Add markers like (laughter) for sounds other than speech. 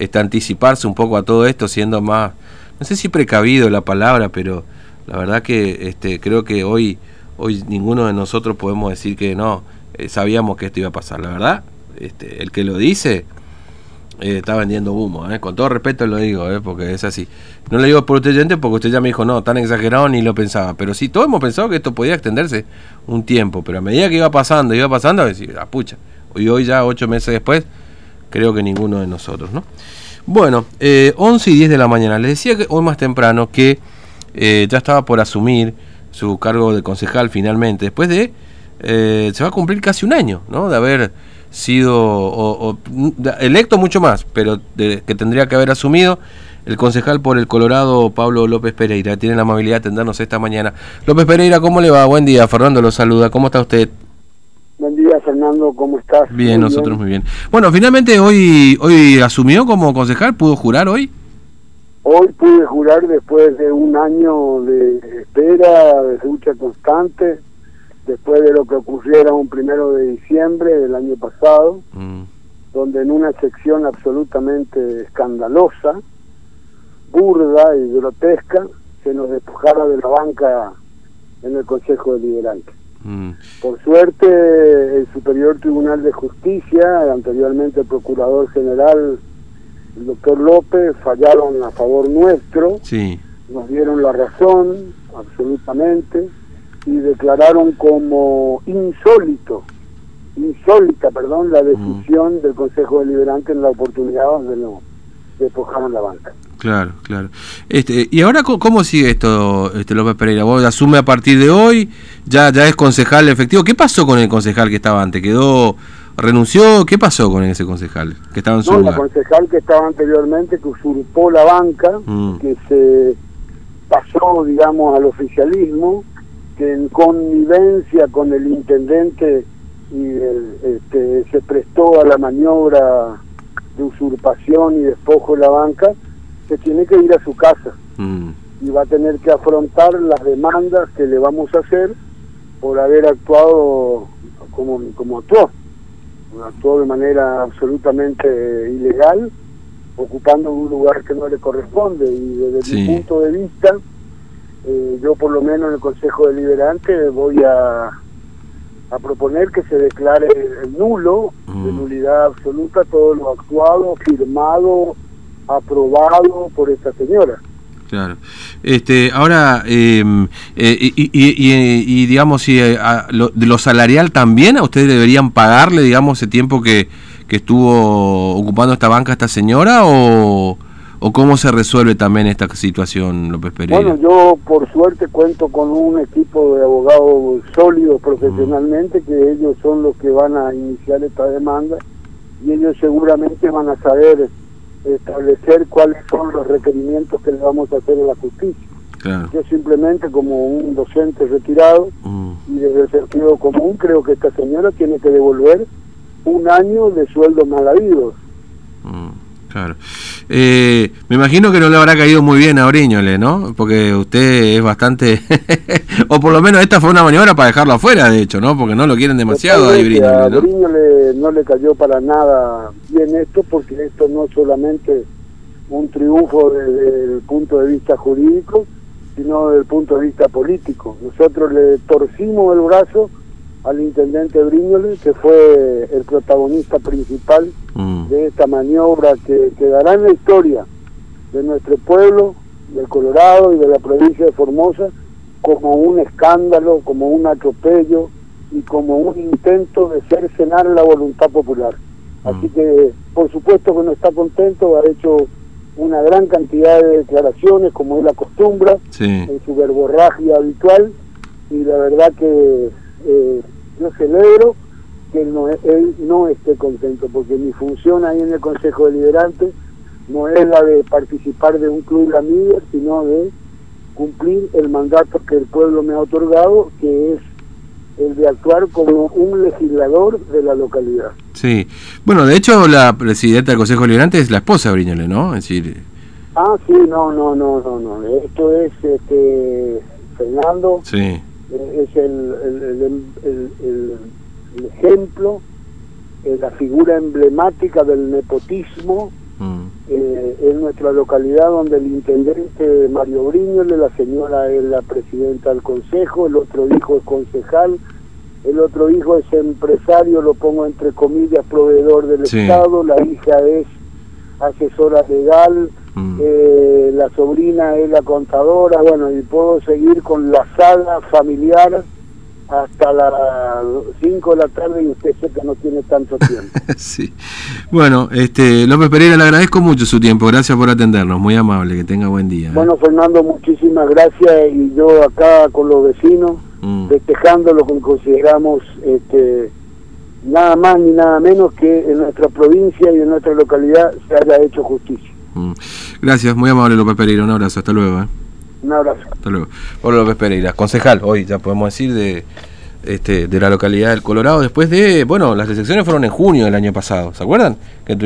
este, anticiparse un poco a todo esto, siendo más, no sé si precavido la palabra, pero la verdad que este, creo que hoy, hoy ninguno de nosotros podemos decir que no, eh, sabíamos que esto iba a pasar, la verdad, este, el que lo dice eh, está vendiendo humo, eh, con todo respeto lo digo, eh, porque es así. No le digo por usted porque usted ya me dijo, no, tan exagerado ni lo pensaba, pero sí, todos hemos pensado que esto podía extenderse un tiempo, pero a medida que iba pasando, iba pasando, decir, la pucha, y hoy ya ocho meses después, creo que ninguno de nosotros, ¿no? Bueno, eh, 11 y 10 de la mañana. Le decía que hoy más temprano que eh, ya estaba por asumir su cargo de concejal finalmente, después de, eh, se va a cumplir casi un año, ¿no? De haber sido electo mucho más, pero de, que tendría que haber asumido el concejal por el Colorado, Pablo López Pereira. Tiene la amabilidad de atendernos esta mañana. López Pereira, ¿cómo le va? Buen día. Fernando lo saluda. ¿Cómo está usted? Buen día, Fernando, ¿cómo estás? Bien, muy nosotros bien. muy bien. Bueno, finalmente hoy hoy asumió como concejal, ¿pudo jurar hoy? Hoy pude jurar después de un año de espera, de lucha constante, después de lo que ocurriera un primero de diciembre del año pasado, mm. donde en una sección absolutamente escandalosa, burda y grotesca, se nos despojara de la banca en el Consejo Deliberante. Mm. Por suerte, el Superior Tribunal de Justicia, anteriormente el Procurador General, el doctor López, fallaron a favor nuestro, sí. nos dieron la razón, absolutamente, y declararon como insólito, insólita, perdón, la decisión mm. del Consejo Deliberante en la oportunidad donde no despojaron la banca. Claro, claro. Este, ¿Y ahora cómo sigue esto, este López Pereira? ¿Vos asume a partir de hoy? ¿Ya, ya es concejal efectivo? ¿Qué pasó con el concejal que estaba antes? ¿Quedó, renunció? ¿Qué pasó con ese concejal que estaba en su no, lugar? el concejal que estaba anteriormente, que usurpó la banca, mm. que se pasó, digamos, al oficialismo, que en connivencia con el intendente y el, este, se prestó a la maniobra de usurpación y despojo de la banca, se tiene que ir a su casa mm. y va a tener que afrontar las demandas que le vamos a hacer por haber actuado como, como actuó. Actuó de manera absolutamente ilegal, ocupando un lugar que no le corresponde y desde mi punto de vista, eh, yo por lo menos en el Consejo Deliberante voy a, a proponer que se declare nulo, de mm. nulidad absoluta, todo lo actuado, firmado, aprobado por esta señora. Claro. Este, ahora, em, eh, y, y, digamos, si eh, lo, de lo salarial también, ¿a ustedes deberían pagarle, digamos, ese tiempo que, que estuvo ocupando esta banca esta señora o, o cómo se resuelve también esta situación, López Pereira? Bueno, yo por suerte cuento con un equipo de abogados sólidos profesionalmente, que ellos son los que van a iniciar esta demanda y ellos seguramente van a saber establecer cuáles son los requerimientos que le vamos a hacer a la justicia. Yo simplemente como un docente retirado mm. y desde el sentido común creo que esta señora tiene que devolver un año de sueldo mal habidos. Mm. Claro. Eh, me imagino que no le habrá caído muy bien a Briñole, ¿no? Porque usted es bastante... (laughs) o por lo menos esta fue una maniobra para dejarlo afuera, de hecho, ¿no? Porque no lo quieren demasiado a Briñole, ¿no? A Briñole no le cayó para nada bien esto, porque esto no es solamente un triunfo desde el punto de vista jurídico, sino desde el punto de vista político. Nosotros le torcimos el brazo al intendente Briñoles, que fue el protagonista principal mm. de esta maniobra que quedará en la historia de nuestro pueblo, del Colorado y de la provincia de Formosa, como un escándalo, como un atropello y como un intento de cercenar la voluntad popular. Mm. Así que, por supuesto que no está contento, ha hecho una gran cantidad de declaraciones, como es la costumbre, en su verborragia habitual, y la verdad que eh, yo celebro que él no, él no esté contento, porque mi función ahí en el Consejo Deliberante no es la de participar de un club de amigos, sino de cumplir el mandato que el pueblo me ha otorgado, que es el de actuar como un legislador de la localidad. Sí, bueno, de hecho la presidenta del Consejo Deliberante es la esposa de Briñole, ¿no? Es decir... Ah, sí, no, no, no, no, no. Esto es este, Fernando. Sí es el, el, el, el ejemplo, eh, la figura emblemática del nepotismo mm. eh, en nuestra localidad donde el intendente Mario Briñole, la señora es la presidenta del consejo, el otro hijo es concejal, el otro hijo es empresario, lo pongo entre comillas, proveedor del Estado, la hija es asesora legal, mm. eh, la sobrina es la contadora, bueno, y puedo seguir con la sala familiar hasta las 5 de la tarde y usted sé que no tiene tanto tiempo. (laughs) sí. Bueno, este López Pereira, le agradezco mucho su tiempo, gracias por atendernos, muy amable, que tenga buen día. ¿eh? Bueno, Fernando, muchísimas gracias y yo acá con los vecinos, mm. festejando lo que consideramos este, nada más ni nada menos que en nuestra provincia y en nuestra localidad se haya hecho justicia. Mm. Gracias, muy amable López Pereira, un abrazo, hasta luego. ¿eh? Un abrazo. Hasta luego. Pablo López Pereira, concejal, hoy ya podemos decir de, este, de la localidad del Colorado, después de, bueno, las elecciones fueron en junio del año pasado, ¿se acuerdan? Que